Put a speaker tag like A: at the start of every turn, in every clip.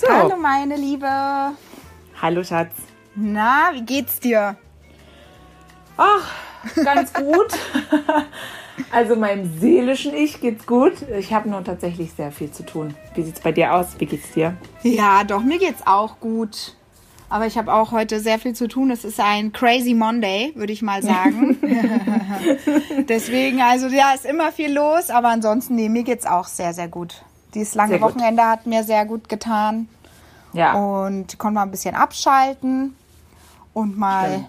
A: So.
B: Hallo meine Liebe.
A: Hallo Schatz.
B: Na, wie geht's dir?
A: Ach, ganz gut. also meinem seelischen Ich geht's gut. Ich habe nur tatsächlich sehr viel zu tun. Wie sieht's bei dir aus? Wie geht's dir?
B: Ja, doch, mir geht's auch gut. Aber ich habe auch heute sehr viel zu tun. Es ist ein crazy Monday, würde ich mal sagen. Deswegen, also ja, ist immer viel los, aber ansonsten, nee, mir geht's auch sehr, sehr gut. Dieses lange
A: Sehr gut.
B: Wochenende hat mir sehr gut getan.
A: Ja.
B: Und konnte mal ein bisschen abschalten und mal
A: Stimmt.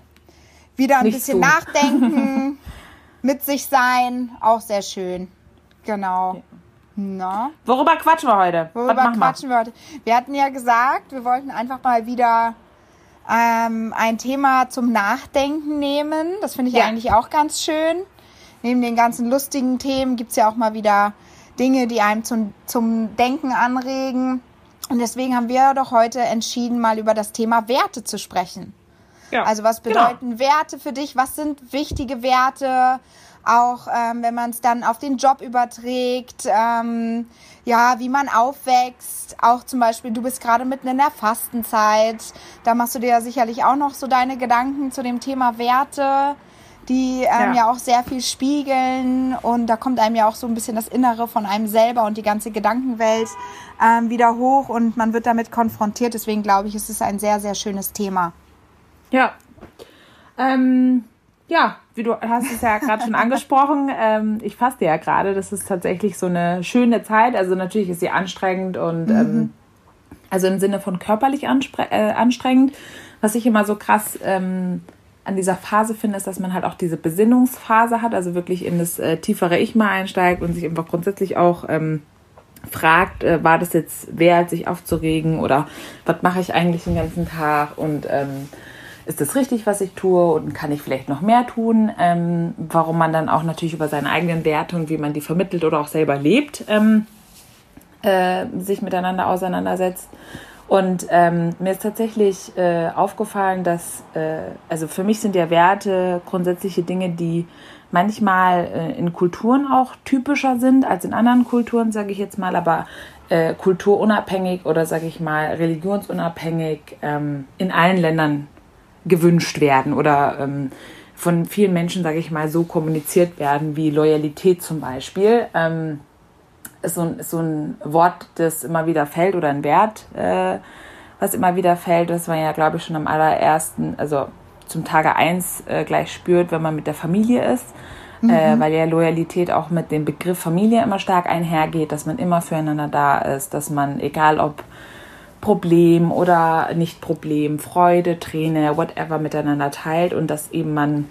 B: wieder ein
A: Nichts
B: bisschen
A: tun.
B: nachdenken, mit sich sein. Auch sehr schön. Genau. Na?
A: Worüber quatschen wir heute?
B: Worüber
A: machen wir?
B: quatschen wir heute? Wir hatten ja gesagt, wir wollten einfach mal wieder ähm, ein Thema zum Nachdenken nehmen. Das finde ich
A: Ja.
B: eigentlich auch ganz schön. Neben den ganzen lustigen Themen gibt es ja auch mal wieder Dinge, die einem zum, zum Denken anregen. Und deswegen haben wir doch heute entschieden, mal über das Thema Werte zu sprechen.
A: Ja.
B: Also was
A: Genau.
B: bedeuten Werte für dich? Was sind wichtige Werte? Auch ähm, wenn man es dann auf den Job überträgt, ähm, ja, wie man aufwächst. Auch zum Beispiel, du bist gerade mitten in der Fastenzeit. Da machst du dir ja sicherlich auch noch so deine Gedanken zu dem Thema Werte, die ähm,
A: Ja.
B: ja. auch sehr viel spiegeln. Und da kommt einem ja auch so ein bisschen das Innere von einem selber und die ganze Gedankenwelt ähm, wieder hoch und man wird damit konfrontiert. Deswegen glaube ich, es ist ein sehr, sehr schönes Thema.
A: Ja. Ähm, ja, wie du hast es ja gerade schon angesprochen, ähm, ich faste ja gerade. Das ist tatsächlich so eine schöne Zeit. Also natürlich ist sie anstrengend und ähm, also im Sinne von körperlich äh, anstrengend. Was ich immer so krass ähm, an dieser Phase finde, ist, dass man halt auch diese Besinnungsphase hat, also wirklich in das äh, tiefere Ich mal einsteigt und sich einfach grundsätzlich auch ähm, fragt, äh, war das jetzt wert, sich aufzuregen oder was mache ich eigentlich den ganzen Tag und ähm, ist das richtig, was ich tue und kann ich vielleicht noch mehr tun? Ähm, warum man dann auch natürlich über seine eigenen Werte und wie man die vermittelt oder auch selber lebt, ähm, äh, sich miteinander auseinandersetzt. Und ähm, mir ist tatsächlich äh, aufgefallen, dass, äh, also für mich sind ja Werte grundsätzliche Dinge, die manchmal äh, in Kulturen auch typischer sind als in anderen Kulturen, sage ich jetzt mal, aber äh, kulturunabhängig oder sage ich mal religionsunabhängig ähm, in allen Ländern gewünscht werden oder ähm, von vielen Menschen, sage ich mal, so kommuniziert werden, wie Loyalität zum Beispiel. Ähm, ist so, ein, ist so ein Wort, das immer wieder fällt oder ein Wert, äh, was immer wieder fällt, das man ja, glaube ich, schon am allerersten, also zum Tage eins äh, gleich spürt, wenn man mit der Familie ist. Äh, weil ja Loyalität auch mit dem Begriff Familie immer stark einhergeht, dass man immer füreinander da ist, dass man, egal ob Problem oder nicht Problem, Freude, Träne, whatever miteinander teilt und dass eben man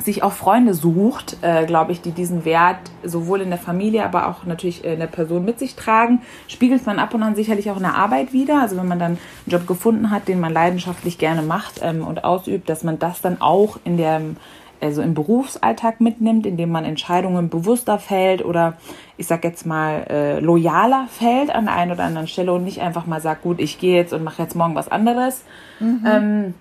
A: sich auch Freunde sucht, äh, glaube ich, die diesen Wert sowohl in der Familie, aber auch natürlich in der Person mit sich tragen, spiegelt man ab und an sicherlich auch in der Arbeit wieder. Also wenn man dann einen Job gefunden hat, den man leidenschaftlich gerne macht ähm, und ausübt, dass man das dann auch in der also im Berufsalltag mitnimmt, indem man Entscheidungen bewusster fällt oder ich sag jetzt mal äh, loyaler fällt an der einen oder anderen Stelle und nicht einfach mal sagt, gut, ich gehe jetzt und mache jetzt morgen was anderes, ähm,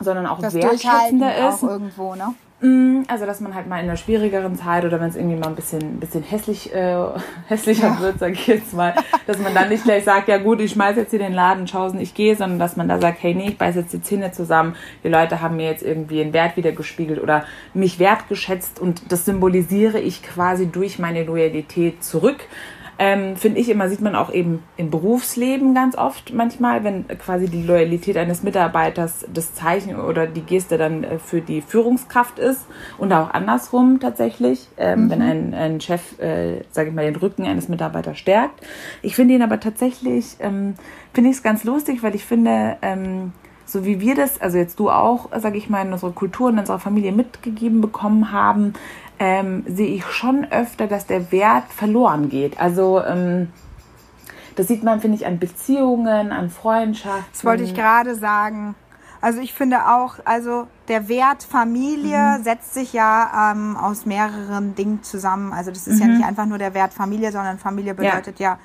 A: sondern auch
B: Das
A: wertschätzender ist.
B: auch irgendwo, ne?
A: Mm, Also, dass man halt mal in einer schwierigeren Zeit oder wenn es irgendwie mal ein bisschen, ein bisschen hässlich, äh, hässlicher wird, sage ich jetzt mal, dass man dann nicht gleich sagt, ja gut, ich schmeiß jetzt hier den Laden, schausen, ich gehe, sondern dass man da sagt, hey, nee, ich beiß jetzt die Zähne zusammen, die Leute haben mir jetzt irgendwie einen Wert wiedergespiegelt oder mich wertgeschätzt und das symbolisiere ich quasi durch meine Loyalität zurück. Ähm, Finde ich immer, sieht man auch eben im Berufsleben ganz oft manchmal, wenn quasi die Loyalität eines Mitarbeiters das Zeichen oder die Geste dann äh, für die Führungskraft ist und auch andersrum tatsächlich, ähm, wenn ein, ein Chef, äh, sage ich mal, den Rücken eines Mitarbeiters stärkt. Ich finde ihn aber tatsächlich, ähm, finde ich es ganz lustig, weil ich finde, ähm, so wie wir das, also jetzt du auch, sage ich mal, in unserer Kultur, in unserer Familie mitgegeben bekommen haben, ähm, sehe ich schon öfter, dass der Wert verloren geht. Also ähm, das sieht man, finde ich, an Beziehungen, an Freundschaften.
B: Das wollte ich gerade sagen. Also ich finde auch, also der Wert Familie setzt sich ja ähm, aus mehreren Dingen zusammen. Also das ist ja nicht einfach nur der Wert Familie, sondern Familie bedeutet ja,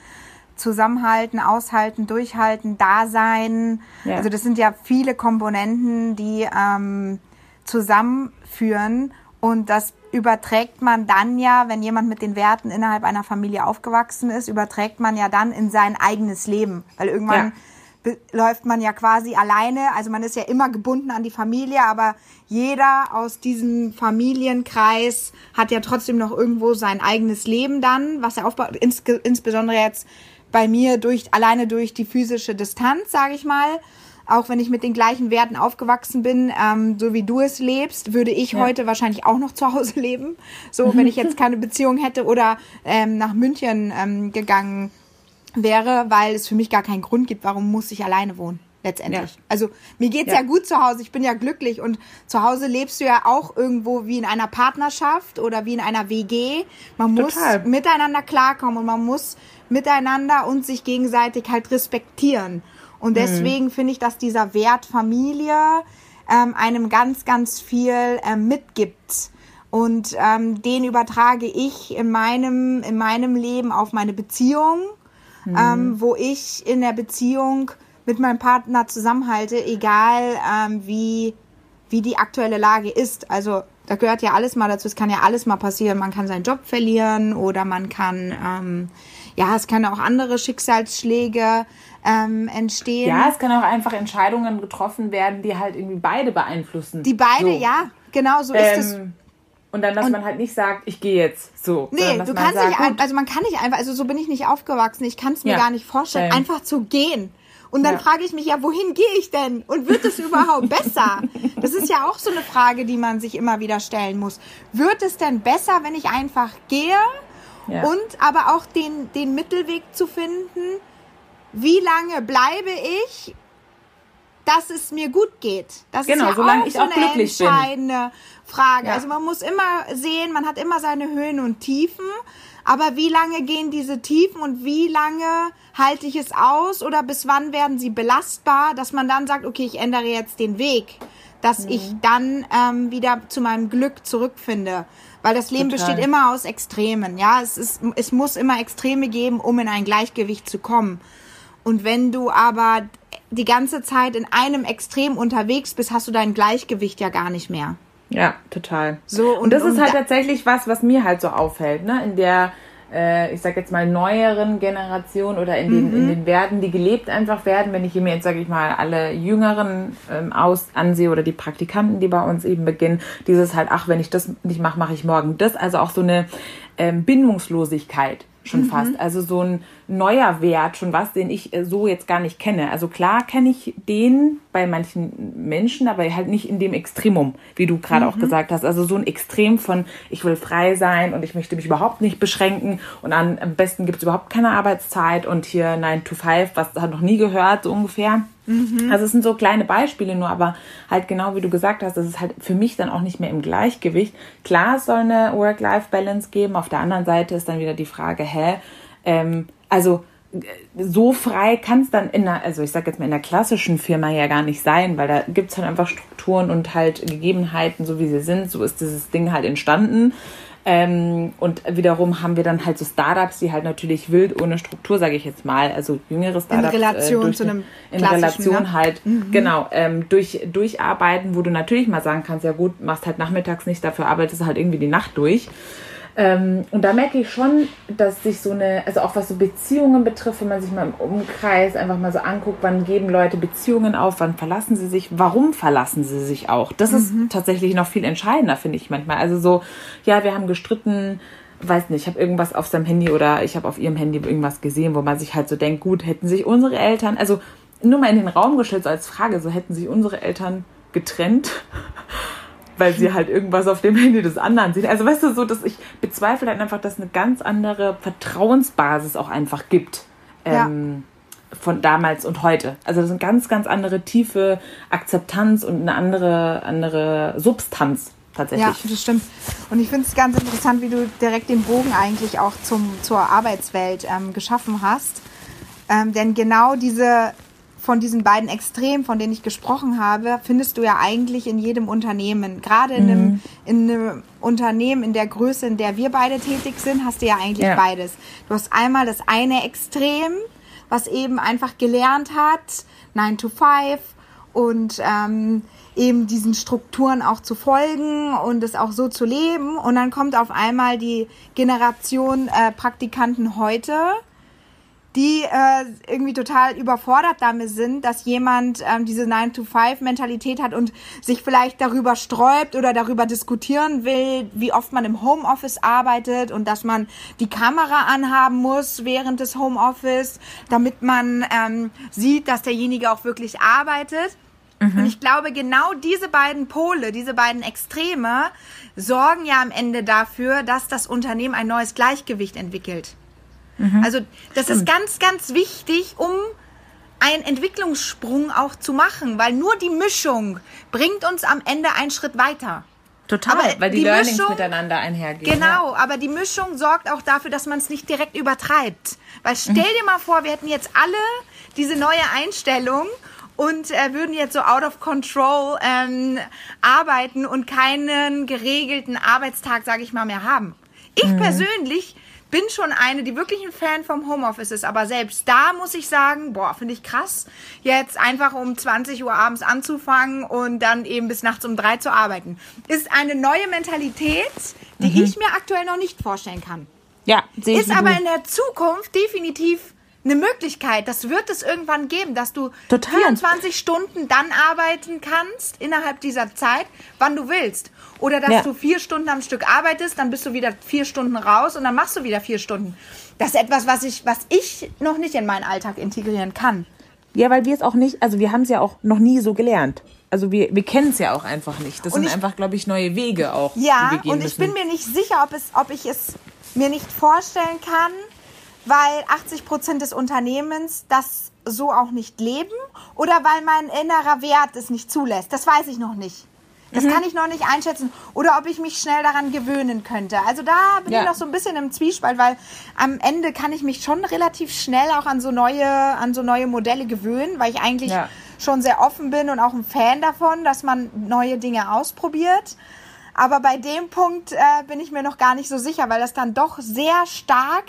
B: Zusammenhalten, Aushalten, Durchhalten, Dasein.
A: Ja.
B: Also das sind ja viele Komponenten, die ähm, zusammenführen und das überträgt man dann ja, wenn jemand mit den Werten innerhalb einer Familie aufgewachsen ist, überträgt man ja dann in sein eigenes Leben, weil irgendwann
A: Ja.
B: läuft man ja quasi alleine. Also man ist ja immer gebunden an die Familie, aber jeder aus diesem Familienkreis hat ja trotzdem noch irgendwo sein eigenes Leben dann, was er aufbaut. Ins, insbesondere jetzt bei mir durch alleine durch die physische Distanz, sage ich mal. Auch wenn ich mit den gleichen Werten aufgewachsen bin, ähm, so wie du es lebst, würde ich ja. heute wahrscheinlich auch noch zu Hause leben. So, wenn ich jetzt keine Beziehung hätte oder ähm, nach München ähm, gegangen wäre, weil es für mich gar keinen Grund gibt, warum muss ich alleine wohnen letztendlich. Ja. Also mir geht's ja. ja gut zu Hause, ich bin ja glücklich und zu Hause lebst du ja auch irgendwo wie in einer Partnerschaft oder wie in einer WG. Man muss Total. miteinander klarkommen und man muss miteinander und sich gegenseitig halt respektieren. Und mhm. deswegen mhm. finde ich, dass dieser Wert Familie ähm, einem ganz, ganz viel ähm, mitgibt. Und ähm, den übertrage ich in meinem, in meinem Leben auf meine Beziehung, mhm. ähm, wo ich in der Beziehung mit meinem Partner zusammenhalte, egal ähm, wie, wie die aktuelle Lage ist. Also da gehört ja alles mal dazu. Es kann ja alles mal passieren. Man kann seinen Job verlieren oder man kann, ähm, ja, es kann auch andere Schicksalsschläge ähm, entstehen.
A: Ja, es kann auch einfach Entscheidungen getroffen werden, die halt irgendwie beide beeinflussen.
B: Die beide, so. ja, genau so ist es.
A: Ähm, und dann, dass und man halt nicht sagt, ich gehe jetzt so.
B: Nee, du kannst sagt, nicht, also man kann nicht einfach, also so bin ich nicht aufgewachsen, ich kann es mir ja. gar nicht vorstellen, ähm. einfach zu gehen. Und dann ja. frage ich mich ja, wohin gehe ich denn? Und wird es überhaupt besser? Das ist ja auch so eine Frage, die man sich immer wieder stellen muss. Wird es denn besser, wenn ich einfach gehe? Ja. Und aber auch den, den Mittelweg zu finden, wie lange bleibe ich, dass es mir gut geht? Das genau, ist ja solange auch ich so auch eine glücklich entscheidende bin. Frage. Ja. Also man muss immer sehen, man hat immer seine Höhen und Tiefen. Aber wie lange gehen diese Tiefen und wie lange halte ich es aus oder bis wann werden sie belastbar, dass man dann sagt, okay, ich ändere jetzt den Weg, dass mhm. ich dann ähm, wieder zu meinem Glück zurückfinde. Weil das Leben Total. besteht immer aus Extremen. Ja, es, ist, es muss immer Extreme geben, um in ein Gleichgewicht zu kommen. Und wenn du aber die ganze Zeit in einem Extrem unterwegs bist, hast du dein Gleichgewicht ja gar nicht mehr.
A: Ja, total. So, und, und das ist halt da tatsächlich was, was mir halt so auffällt, ne? In der, ich sag jetzt mal, neueren Generation oder in den, mhm. in den Werten, die gelebt einfach werden, wenn ich mir jetzt, sage ich mal, alle Jüngeren ähm, aus ansehe oder die Praktikanten, die bei uns eben beginnen, dieses halt, ach, wenn ich das nicht mache, mache ich morgen das. Also auch so eine ähm, Bindungslosigkeit schon mhm. fast. Also so ein neuer Wert, schon was, den ich äh, so jetzt gar nicht kenne. Also klar kenne ich den bei manchen Menschen, aber halt nicht in dem Extremum, wie du gerade mhm. auch gesagt hast. Also so ein Extrem von, ich will frei sein und ich möchte mich überhaupt nicht beschränken und am besten gibt es überhaupt keine Arbeitszeit und hier 9 to 5, was hat noch nie gehört, so ungefähr. Mhm. Also es sind so kleine Beispiele nur, aber halt genau wie du gesagt hast, das ist halt für mich dann auch nicht mehr im Gleichgewicht. Klar, es soll eine Work-Life-Balance geben. Auf der anderen Seite ist dann wieder die Frage, hä, ähm, also so frei kann es dann in einer, also ich sag jetzt mal in der klassischen Firma ja gar nicht sein, weil da gibt es halt einfach Strukturen und halt Gegebenheiten, so wie sie sind. So ist dieses Ding halt entstanden. Ähm, und wiederum haben wir dann halt so Startups, die halt natürlich wild ohne Struktur, sage ich jetzt mal, also jüngere Startups. In Relation äh, zu einem In Relation ne? halt, mhm. genau, ähm, durch, durcharbeiten, wo du natürlich mal sagen kannst, ja gut, machst halt nachmittags nicht, dafür arbeitest du halt irgendwie die Nacht durch. Ähm, und da merke ich schon, dass sich so eine, also auch was so Beziehungen betrifft, wenn man sich mal im Umkreis einfach mal so anguckt, wann geben Leute Beziehungen auf, wann verlassen sie sich, warum verlassen sie sich auch. Das mhm. ist tatsächlich noch viel entscheidender, finde ich manchmal. Also so, ja, wir haben gestritten, weiß nicht, ich habe irgendwas auf seinem Handy oder ich habe auf ihrem Handy irgendwas gesehen, wo man sich halt so denkt, gut, hätten sich unsere Eltern, also nur mal in den Raum gestellt, so als Frage, so hätten sich unsere Eltern getrennt weil sie halt irgendwas auf dem Handy des anderen sehen. Also weißt du, so, dass ich bezweifle halt einfach, dass eine ganz andere Vertrauensbasis auch einfach gibt. Ähm, ja. Von damals und heute. Also das ist eine ganz, ganz andere tiefe Akzeptanz und eine andere, andere Substanz tatsächlich.
B: Ja, das stimmt. Und ich finde es ganz interessant, wie du direkt den Bogen eigentlich auch zum, zur Arbeitswelt ähm, geschaffen hast. Ähm, denn genau diese von diesen beiden Extremen, von denen ich gesprochen habe, findest du ja eigentlich in jedem Unternehmen. Gerade in, mhm. einem, in einem Unternehmen in der Größe, in der wir beide tätig sind, hast du ja eigentlich ja. beides. Du hast einmal das eine Extrem, was eben einfach gelernt hat, 9 to 5 und ähm, eben diesen Strukturen auch zu folgen und es auch so zu leben. Und dann kommt auf einmal die Generation äh, Praktikanten heute, die äh, irgendwie total überfordert damit sind, dass jemand ähm, diese 9-to-5-Mentalität hat und sich vielleicht darüber sträubt oder darüber diskutieren will, wie oft man im Homeoffice arbeitet und dass man die Kamera anhaben muss während des Homeoffice, damit man ähm, sieht, dass derjenige auch wirklich arbeitet. Mhm. Und ich glaube, genau diese beiden Pole, diese beiden Extreme sorgen ja am Ende dafür, dass das Unternehmen ein neues Gleichgewicht entwickelt. Mhm. Also das Stimmt. ist ganz, ganz wichtig, um einen Entwicklungssprung auch zu machen, weil nur die Mischung bringt uns am Ende einen Schritt weiter.
A: Total, aber weil die, die Learnings Mischung, miteinander einhergehen.
B: Genau, ja. aber die Mischung sorgt auch dafür, dass man es nicht direkt übertreibt. Weil stell mhm. dir mal vor, wir hätten jetzt alle diese neue Einstellung und äh, würden jetzt so out of control ähm, arbeiten und keinen geregelten Arbeitstag, sage ich mal, mehr haben. Ich mhm. persönlich bin schon eine, die wirklich ein Fan vom Homeoffice ist, aber selbst da muss ich sagen, boah, finde ich krass, jetzt einfach um 20 Uhr abends anzufangen und dann eben bis nachts um drei zu arbeiten. Ist eine neue Mentalität, die mhm. ich mir aktuell noch nicht vorstellen kann.
A: Ja,
B: sehe ich. Ist aber in der Zukunft definitiv eine Möglichkeit. Das wird es irgendwann geben, dass du Total. 24 Stunden dann arbeiten kannst innerhalb dieser Zeit, wann du willst. Oder dass ja. du vier Stunden am Stück arbeitest, dann bist du wieder vier Stunden raus und dann machst du wieder vier Stunden. Das ist etwas, was ich, was ich noch nicht in meinen Alltag integrieren kann.
A: Ja, weil wir es auch nicht, also wir haben es ja auch noch nie so gelernt. Also wir, wir kennen es ja auch einfach nicht. Das und sind ich, einfach, glaube ich, neue Wege auch.
B: Ja, und ich müssen. bin mir nicht sicher, ob, es, ob ich es mir nicht vorstellen kann, weil 80 Prozent des Unternehmens das so auch nicht leben oder weil mein innerer Wert es nicht zulässt. Das weiß ich noch nicht. Das mhm. kann ich noch nicht einschätzen. Oder ob ich mich schnell daran gewöhnen könnte. Also da bin ja. ich noch so ein bisschen im Zwiespalt, weil am Ende kann ich mich schon relativ schnell auch an so neue, an so neue Modelle gewöhnen, weil ich eigentlich ja. schon sehr offen bin und auch ein Fan davon, dass man neue Dinge ausprobiert. Aber bei dem Punkt äh, bin ich mir noch gar nicht so sicher, weil das dann doch sehr stark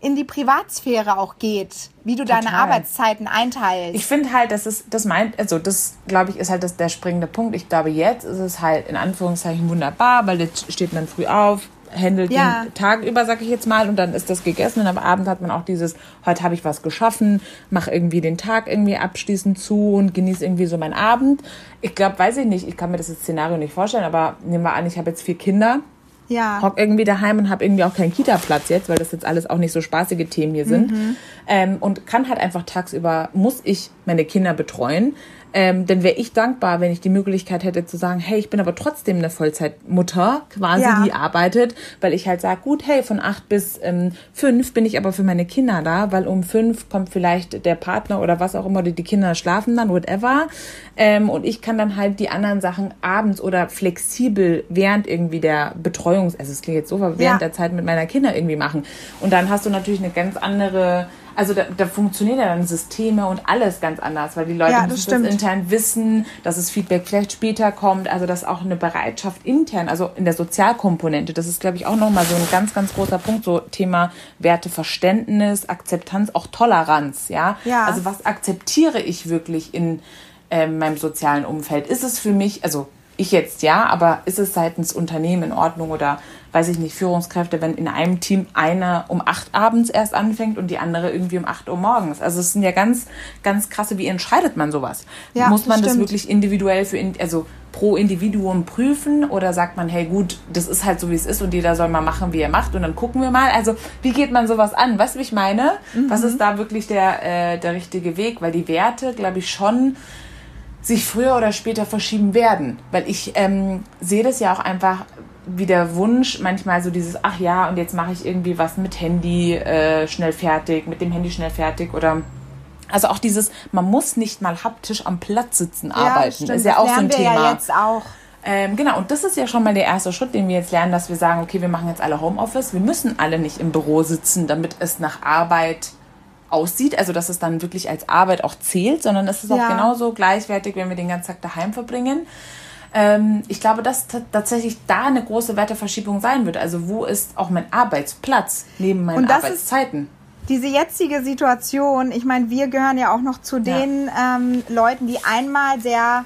B: in die Privatsphäre auch geht, wie du Total. deine Arbeitszeiten einteilst.
A: Ich finde halt, das ist, das meint, also das glaube ich ist halt das, der springende Punkt. Ich glaube, jetzt ist es halt in Anführungszeichen wunderbar, weil jetzt steht man früh auf, handelt ja. den Tag über, sag ich jetzt mal, und dann ist das gegessen und am Abend hat man auch dieses, heute habe ich was geschaffen, mache irgendwie den Tag irgendwie abschließend zu und genieße irgendwie so meinen Abend. Ich glaube, weiß ich nicht, ich kann mir das Szenario nicht vorstellen, aber nehmen wir an, ich habe jetzt vier Kinder ja. Hock irgendwie daheim und habe irgendwie auch keinen Kita-Platz jetzt, weil das jetzt alles auch nicht so spaßige Themen hier sind. Mhm. Ähm, und kann halt einfach tagsüber, muss ich meine Kinder betreuen. Ähm, denn wäre ich dankbar, wenn ich die Möglichkeit hätte zu sagen, hey, ich bin aber trotzdem eine Vollzeitmutter, quasi, ja. die arbeitet, weil ich halt sage, gut, hey, von acht bis ähm, fünf bin ich aber für meine Kinder da, weil um fünf kommt vielleicht der Partner oder was auch immer, die, die Kinder schlafen dann, whatever. Ähm, und ich kann dann halt die anderen Sachen abends oder flexibel während irgendwie der Betreuung, also es klingt jetzt so, während ja. der Zeit mit meiner Kinder irgendwie machen. Und dann hast du natürlich eine ganz andere also da, da funktionieren ja dann Systeme und alles ganz anders, weil die Leute ja, das müssen das intern wissen, dass das Feedback vielleicht später kommt, also dass auch eine Bereitschaft intern, also in der Sozialkomponente, das ist glaube ich auch nochmal so ein ganz, ganz großer Punkt, so Thema Werteverständnis, Akzeptanz, auch Toleranz, ja. ja. Also was akzeptiere ich wirklich in äh, meinem sozialen Umfeld? Ist es für mich, also ich jetzt ja, aber ist es seitens Unternehmen in Ordnung oder weiß ich nicht, Führungskräfte, wenn in einem Team einer um acht abends erst anfängt und die andere irgendwie um acht Uhr morgens. Also es sind ja ganz, ganz krasse, wie entscheidet man sowas? Ja, Muss man das, das wirklich individuell für, also pro Individuum prüfen oder sagt man, hey gut, das ist halt so, wie es ist und jeder soll mal machen, wie er macht und dann gucken wir mal. Also wie geht man sowas an? Weißt du, wie ich meine? Mhm. Was ist da wirklich der, äh, der richtige Weg? Weil die Werte, glaube ich, schon sich früher oder später verschieben werden. Weil ich ähm, sehe das ja auch einfach wie der Wunsch, manchmal so dieses, ach ja, und jetzt mache ich irgendwie was mit Handy äh, schnell fertig, mit dem Handy schnell fertig oder also auch dieses, man muss nicht mal haptisch am Platz sitzen arbeiten, stimmt. ist ja das auch so ein Thema. Ja jetzt auch. Ähm, genau, und das ist ja schon mal der erste Schritt, den wir jetzt lernen, dass wir sagen, okay, wir machen jetzt alle Homeoffice. Wir müssen alle nicht im Büro sitzen, damit es nach Arbeit aussieht, also dass es dann wirklich als Arbeit auch zählt, sondern es ist ja. auch genauso gleichwertig, wenn wir den ganzen Tag daheim verbringen. Ähm, ich glaube, dass tatsächlich da eine große Werteverschiebung sein wird. Also wo ist auch mein Arbeitsplatz neben meinen Arbeitszeiten?
B: diese jetzige Situation, ich meine, wir gehören ja auch noch zu den ja. ähm, Leuten, die einmal sehr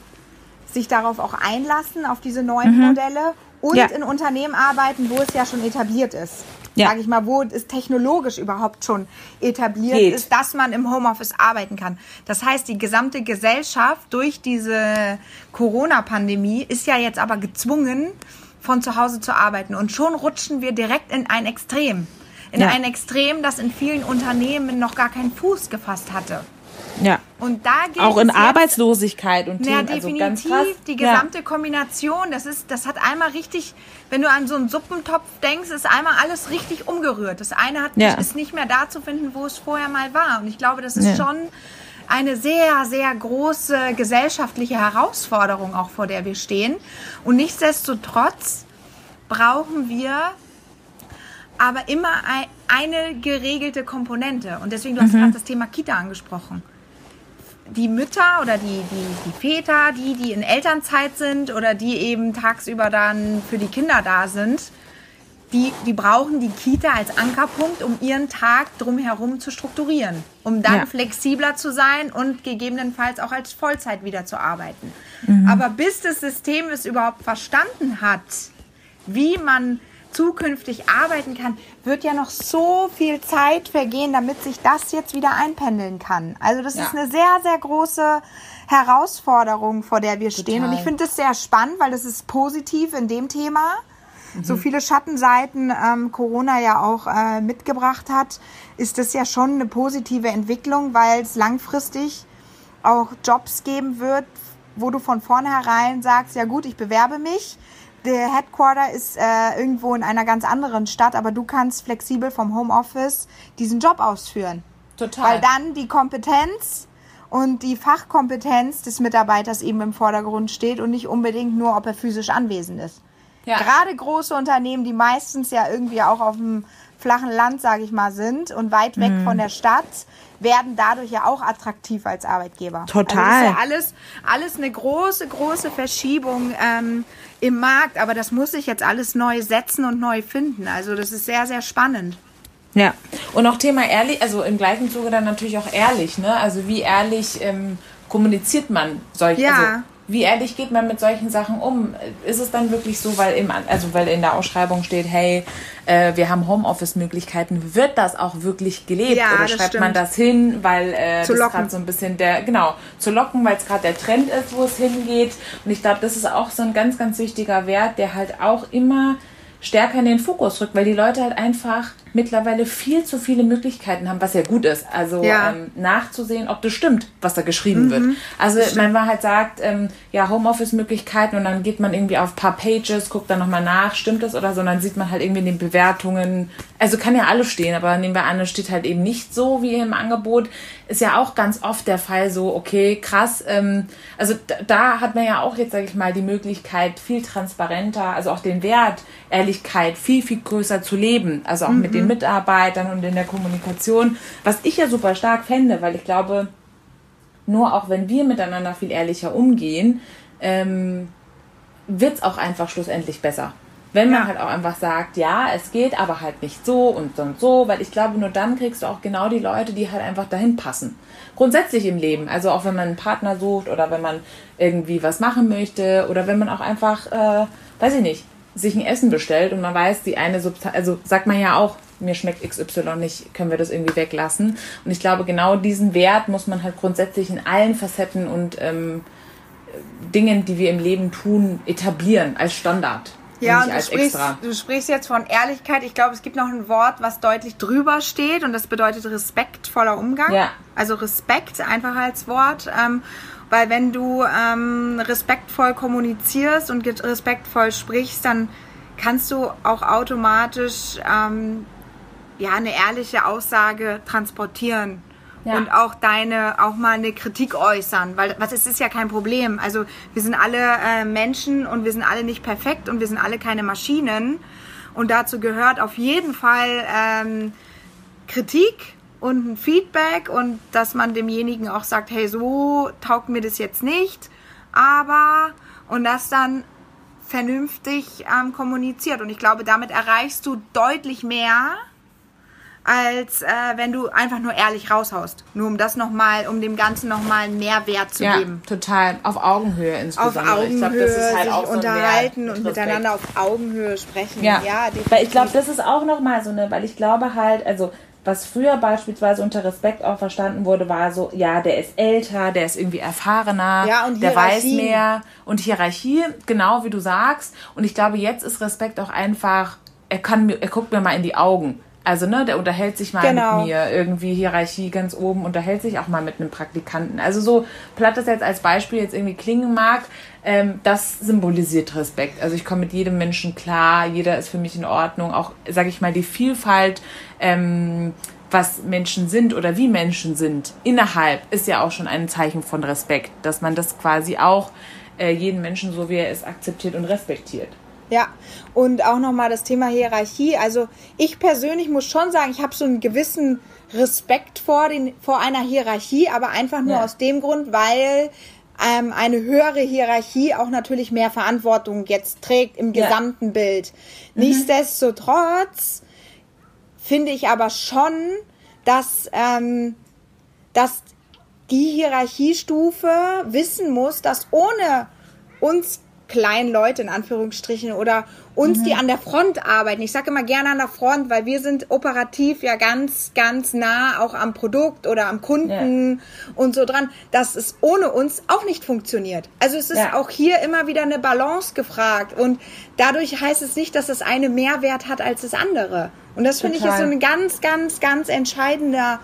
B: sich darauf auch einlassen, auf diese neuen mhm. Modelle und ja. in Unternehmen arbeiten, wo es ja schon etabliert ist. Ja. sage ich mal, wo es technologisch überhaupt schon etabliert Geht. ist, dass man im Homeoffice arbeiten kann. Das heißt, die gesamte Gesellschaft durch diese Corona-Pandemie ist ja jetzt aber gezwungen, von zu Hause zu arbeiten. Und schon rutschen wir direkt in ein Extrem. In ja. ein Extrem, das in vielen Unternehmen noch gar keinen Fuß gefasst hatte.
A: Ja. Und da geht auch in Arbeitslosigkeit und
B: Themen, ja, definitiv also ganz krass. die gesamte ja. Kombination. Das ist, das hat einmal richtig, wenn du an so einen Suppentopf denkst, ist einmal alles richtig umgerührt. Das eine hat, ja. ist nicht mehr da zu finden, wo es vorher mal war. Und ich glaube, das ist ja. schon eine sehr, sehr große gesellschaftliche Herausforderung, auch vor der wir stehen. Und nichtsdestotrotz brauchen wir aber immer eine geregelte Komponente. Und deswegen, du hast mhm. gerade das Thema Kita angesprochen die Mütter oder die, die, die Väter, die, die in Elternzeit sind oder die eben tagsüber dann für die Kinder da sind, die, die brauchen die Kita als Ankerpunkt, um ihren Tag drumherum zu strukturieren, um dann ja. flexibler zu sein und gegebenenfalls auch als Vollzeit wieder zu arbeiten. Mhm. Aber bis das System es überhaupt verstanden hat, wie man zukünftig arbeiten kann, wird ja noch so viel Zeit vergehen, damit sich das jetzt wieder einpendeln kann. Also das ja. ist eine sehr, sehr große Herausforderung, vor der wir Total. stehen. Und ich finde das sehr spannend, weil das ist positiv in dem Thema. Mhm. So viele Schattenseiten ähm, Corona ja auch äh, mitgebracht hat, ist das ja schon eine positive Entwicklung, weil es langfristig auch Jobs geben wird, wo du von vornherein sagst, ja gut, ich bewerbe mich, der Headquarter ist äh, irgendwo in einer ganz anderen Stadt, aber du kannst flexibel vom Homeoffice diesen Job ausführen. Total. Weil dann die Kompetenz und die Fachkompetenz des Mitarbeiters eben im Vordergrund steht und nicht unbedingt nur, ob er physisch anwesend ist. Ja. Gerade große Unternehmen, die meistens ja irgendwie auch auf dem flachen Land, sage ich mal, sind und weit weg mhm. von der Stadt, werden dadurch ja auch attraktiv als Arbeitgeber. Total. Also das ist ja alles, alles eine große, große Verschiebung ähm, im Markt, aber das muss sich jetzt alles neu setzen und neu finden. Also das ist sehr, sehr spannend.
A: Ja, und auch Thema ehrlich, also im gleichen Zuge dann natürlich auch ehrlich, ne? Also wie ehrlich ähm, kommuniziert man solche, ja. also wie ehrlich geht man mit solchen Sachen um? Ist es dann wirklich so, weil im, also weil in der Ausschreibung steht, hey, äh, wir haben Homeoffice-Möglichkeiten, wird das auch wirklich gelebt ja, oder schreibt stimmt. man das hin, weil äh, zu das gerade so ein bisschen der, genau, zu locken, weil es gerade der Trend ist, wo es hingeht. Und ich glaube, das ist auch so ein ganz, ganz wichtiger Wert, der halt auch immer stärker in den Fokus rückt, weil die Leute halt einfach mittlerweile viel zu viele Möglichkeiten haben, was ja gut ist. Also ja. ähm, nachzusehen, ob das stimmt, was da geschrieben mhm. wird. Also wenn man halt sagt, ähm, ja, Homeoffice-Möglichkeiten und dann geht man irgendwie auf ein paar Pages, guckt dann nochmal nach, stimmt das oder so, und dann sieht man halt irgendwie in den Bewertungen, also kann ja alles stehen, aber nehmen wir an, es steht halt eben nicht so wie im Angebot. Ist ja auch ganz oft der Fall so, okay, krass, ähm, also da, da hat man ja auch jetzt, sage ich mal, die Möglichkeit, viel transparenter, also auch den Wert, Ehrlichkeit viel, viel größer zu leben. Also auch mhm. mit den den Mitarbeitern und in der Kommunikation, was ich ja super stark fände, weil ich glaube, nur auch wenn wir miteinander viel ehrlicher umgehen, ähm, wird es auch einfach schlussendlich besser. Wenn man ja. halt auch einfach sagt, ja, es geht, aber halt nicht so und so und so, weil ich glaube, nur dann kriegst du auch genau die Leute, die halt einfach dahin passen. Grundsätzlich im Leben, also auch wenn man einen Partner sucht oder wenn man irgendwie was machen möchte oder wenn man auch einfach, äh, weiß ich nicht, sich ein Essen bestellt und man weiß, die eine Substanz, also sagt man ja auch, mir schmeckt XY nicht, können wir das irgendwie weglassen. Und ich glaube, genau diesen Wert muss man halt grundsätzlich in allen Facetten und ähm, Dingen, die wir im Leben tun, etablieren als Standard. Ja,
B: und du sprichst, du sprichst jetzt von Ehrlichkeit. Ich glaube, es gibt noch ein Wort, was deutlich drüber steht und das bedeutet respektvoller Umgang. Ja. Also Respekt einfach als Wort. Ähm, weil wenn du ähm, respektvoll kommunizierst und respektvoll sprichst, dann kannst du auch automatisch ähm, ja, eine ehrliche Aussage transportieren. Ja. Und auch deine, auch mal eine Kritik äußern, weil was ist, ist ja kein Problem. Also wir sind alle äh, Menschen und wir sind alle nicht perfekt und wir sind alle keine Maschinen. Und dazu gehört auf jeden Fall ähm, Kritik und ein Feedback und dass man demjenigen auch sagt, hey, so taugt mir das jetzt nicht, aber und das dann vernünftig ähm, kommuniziert. Und ich glaube, damit erreichst du deutlich mehr, als äh, wenn du einfach nur ehrlich raushaust. Nur um das nochmal, um dem Ganzen nochmal mehr Wert zu
A: ja,
B: geben.
A: total. Auf Augenhöhe insbesondere.
B: Auf Augenhöhe
A: ich glaub, das ist halt
B: sich
A: auch so
B: unterhalten und
A: mit
B: miteinander auf Augenhöhe sprechen.
A: Ja,
B: ja
A: weil ich glaube, das ist auch nochmal so eine, weil ich glaube halt, also was früher beispielsweise unter Respekt auch verstanden wurde, war so, ja, der ist älter, der ist irgendwie erfahrener,
B: Ja,
A: der weiß mehr und Hierarchie, genau wie du sagst. Und ich glaube, jetzt ist Respekt auch einfach, er kann mir, er guckt mir mal in die Augen. Also, ne, der unterhält sich mal
B: Genau.
A: mit mir, irgendwie Hierarchie ganz oben, unterhält sich auch mal mit einem Praktikanten. Also so platt das jetzt als Beispiel jetzt irgendwie klingen mag, ähm, das symbolisiert Respekt. Also ich komme mit jedem Menschen klar, jeder ist für mich in Ordnung. Auch, sage ich mal, die Vielfalt, ähm, was Menschen sind oder wie Menschen sind, innerhalb ist ja auch schon ein Zeichen von Respekt, dass man das quasi auch äh, jeden Menschen so wie er ist akzeptiert und respektiert.
B: Ja, und auch nochmal das Thema Hierarchie. Also ich persönlich muss schon sagen, ich habe so einen gewissen Respekt vor, den, vor einer Hierarchie, aber einfach nur
A: Ja.
B: aus dem Grund, weil ähm, eine höhere Hierarchie auch natürlich mehr Verantwortung jetzt trägt im
A: Ja.
B: gesamten Bild. Nichtsdestotrotz finde ich aber schon, dass, ähm, dass die Hierarchiestufe wissen muss, dass ohne uns kleinen Leute in Anführungsstrichen oder uns, die an der Front arbeiten. Ich sage immer gerne an der Front, weil wir sind operativ ja ganz, ganz nah auch am Produkt oder am Kunden und so dran, dass es ohne uns auch nicht funktioniert. Also es ist
A: Ja.
B: auch hier immer wieder eine Balance gefragt und dadurch heißt es nicht, dass das eine mehr Wert hat als das andere. Und das finde ich ist so ein ganz, ganz, ganz entscheidender,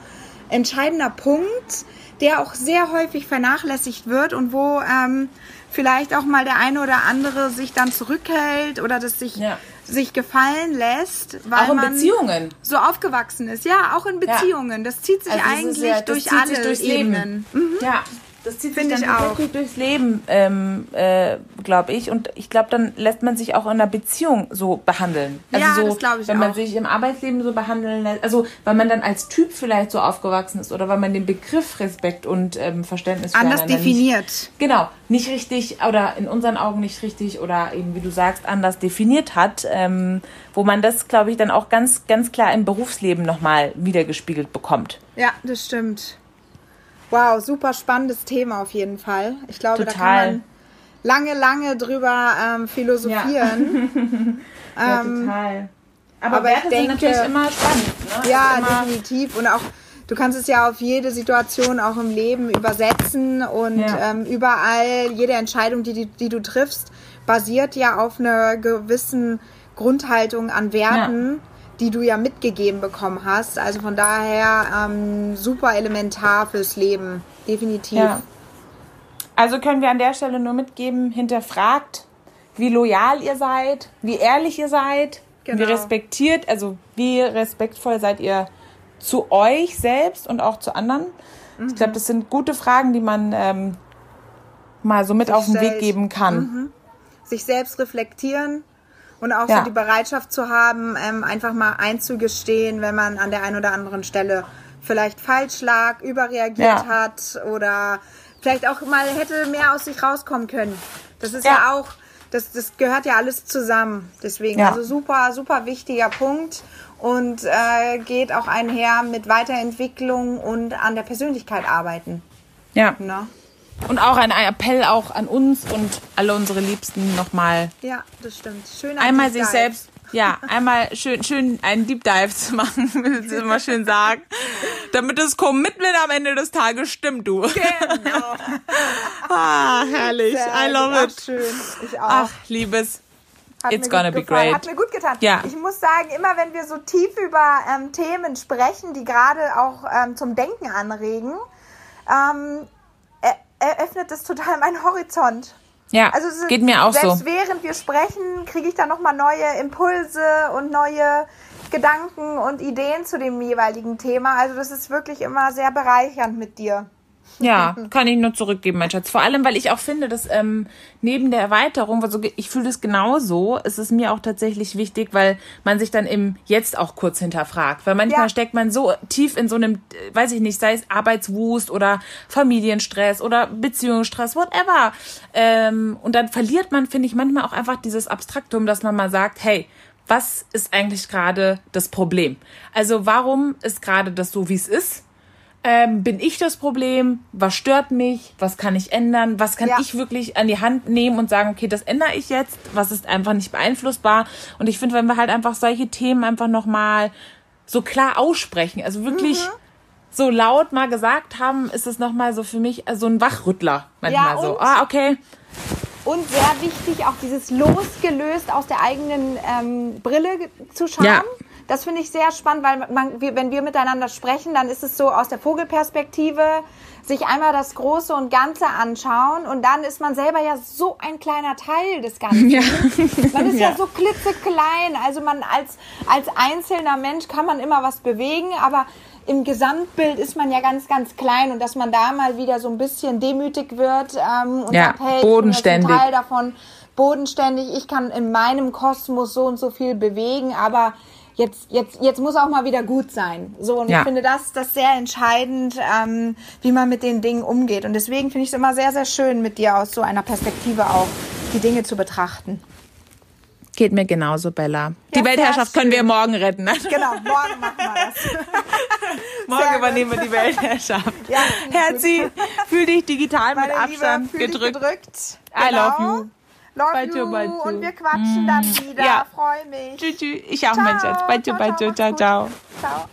B: entscheidender Punkt, der auch sehr häufig vernachlässigt wird und wo ähm, vielleicht auch mal der eine oder andere sich dann zurückhält oder das sich,
A: Ja.
B: sich gefallen lässt, weil
A: Auch in
B: man
A: Beziehungen.
B: so aufgewachsen ist. Ja, auch in Beziehungen. Das zieht sich
A: Also
B: eigentlich
A: ja-
B: durch alle Ebenen. Mhm.
A: Leben. Ja, das zieht sich
B: Finde
A: dann
B: ich auch.
A: tatsächlich durchs Leben, ähm, äh, glaube ich. Und ich glaube, dann lässt man sich auch in einer Beziehung so behandeln. Also
B: Ja,
A: so,
B: das glaube ich
A: wenn man
B: auch.
A: sich im Arbeitsleben so behandeln lässt, also weil man dann als Typ vielleicht so aufgewachsen ist oder weil man den Begriff Respekt und ähm, Verständnis
B: Anders definiert.
A: Nicht, genau, nicht richtig oder in unseren Augen nicht richtig oder eben, wie du sagst, anders definiert hat, ähm, wo man das, glaube ich, dann auch ganz, ganz klar im Berufsleben nochmal wiedergespiegelt bekommt.
B: Ja, das stimmt. Wow, super spannendes Thema auf jeden Fall. Ich glaube, da
A: Total.
B: kann man lange, lange drüber ähm, philosophieren.
A: Ja,
B: Ähm,
A: total. Aber,
B: aber
A: Werte
B: denke-
A: sind natürlich immer spannend. Ne?
B: Ja,
A: immer,
B: definitiv. Und auch, du kannst es ja auf jede Situation auch im Leben übersetzen und
A: Ja.
B: ähm, überall, jede Entscheidung, die, die, die du triffst, basiert ja auf einer gewissen Grundhaltung an Werten, die du ja mitgegeben bekommen hast. Also von daher ähm, super elementar fürs Leben. Definitiv.
A: Ja. Also können wir an der Stelle nur mitgeben, hinterfragt, wie loyal ihr seid, wie ehrlich ihr seid,
B: Genau.
A: wie respektiert, also wie respektvoll seid ihr zu euch selbst und auch zu anderen. Ich glaube, das sind gute Fragen, die man ähm, mal so mit
B: Sich
A: auf den Weg
B: stellt.
A: geben kann.
B: sich selbst reflektieren und auch
A: Ja.
B: so die Bereitschaft zu haben, ähm, einfach mal einzugestehen, wenn man an der einen oder anderen Stelle vielleicht falsch lag, überreagiert
A: Ja.
B: hat oder vielleicht auch mal hätte mehr aus sich rauskommen können. Das ist ja,
A: Ja.
B: auch, das, das gehört ja alles zusammen. Deswegen, also super, super wichtiger Punkt und äh, geht auch einher mit Weiterentwicklung und an der Persönlichkeit arbeiten.
A: Ja.
B: Ne?
A: Und auch ein Appell auch an uns und alle unsere Liebsten nochmal
B: Ja, das stimmt. Schön
A: einmal sich selbst, ja, einmal schön, schön einen Deep Dive zu machen, will ich immer schön sagen, damit das Commitment am Ende des Tages stimmt, du.
B: Genau.
A: Ah, herrlich. I love it.
B: schön. Ich auch.
A: Ach, Liebes.
B: Hat
A: it's gonna be
B: gefallen.
A: great.
B: Hat mir gut getan.
A: Ja.
B: Ich muss sagen, immer wenn wir so tief über ähm, Themen sprechen, die gerade auch ähm, zum Denken anregen, ähm, eröffnet das total meinen Horizont.
A: Ja,
B: Also es
A: geht mir auch
B: selbst
A: so.
B: während wir sprechen, kriege ich da nochmal neue Impulse und neue Gedanken und Ideen zu dem jeweiligen Thema. Also das ist wirklich immer sehr bereichernd mit dir.
A: Ja, kann ich nur zurückgeben, mein Schatz. Vor allem, weil ich auch finde, dass ähm, neben der Erweiterung, also ich fühle das genauso, ist es mir auch tatsächlich wichtig, weil man sich dann im Jetzt auch kurz hinterfragt. Weil manchmal
B: Ja.
A: steckt man so tief in so einem, äh, weiß ich nicht, sei es Arbeitswust oder Familienstress oder Beziehungsstress, whatever. Ähm, und dann verliert man, finde ich, manchmal auch einfach dieses Abstraktum, dass man mal sagt, hey, was ist eigentlich gerade das Problem? Also warum ist gerade das so, wie es ist? Ähm, bin ich das Problem? Was stört mich? Was kann ich ändern? Was kann
B: Ja.
A: ich wirklich an die Hand nehmen und sagen, okay, das ändere ich jetzt? Was ist einfach nicht beeinflussbar? Und ich finde, wenn wir halt einfach solche Themen einfach nochmal so klar aussprechen, also wirklich
B: Mhm.
A: so laut mal gesagt haben, ist es nochmal so für mich so ein Wachrüttler manchmal
B: Ja,
A: so.
B: und-
A: Ah, okay.
B: Und sehr wichtig, auch dieses losgelöst aus der eigenen ähm, Brille zu schauen.
A: Ja.
B: Das finde ich sehr spannend, weil man, wir, wenn wir miteinander sprechen, dann ist es so aus der Vogelperspektive, sich einmal das Große und Ganze anschauen und dann ist man selber ja so ein kleiner Teil des Ganzen.
A: Ja.
B: Man ist ja,
A: Ja.
B: so klitzeklein. Also man als, als einzelner Mensch kann man immer was bewegen, aber im Gesamtbild ist man ja ganz, ganz klein und dass man da mal wieder so ein bisschen demütig wird ähm, und
A: Ja,
B: sagt, hey,
A: bodenständig.
B: Teil davon, bodenständig, ich kann in meinem Kosmos so und so viel bewegen, aber jetzt, jetzt, jetzt muss auch mal wieder gut sein. So, und
A: Ja.
B: ich finde das, das sehr entscheidend, ähm, wie man mit den Dingen umgeht. Und deswegen finde ich es immer sehr, sehr schön, mit dir aus so einer Perspektive auch die Dinge zu betrachten.
A: Geht mir genauso, Bella. Die
B: Ja,
A: Weltherrschaft
B: sehr
A: können wir morgen retten. Ne?
B: Genau, morgen machen wir das.
A: Morgen
B: Sehr
A: übernehmen wir die Weltherrschaft.
B: Ja,
A: Herzi, fühl dich digital mit
B: Meine
A: Abstand
B: Liebe,
A: gedrückt.
B: gedrückt.
A: I love
B: Genau.
A: you.
B: Love
A: Bye,
B: you.
A: bye, bye.
B: Und wir quatschen dann wieder.
A: Ja.
B: Freue mich.
A: Tschüss, tschüss. Ich auch, mein Schatz. Bye,
B: Ciao,
A: bye,
B: ciao,
A: ciao, ciao, ciao.
B: Ciao.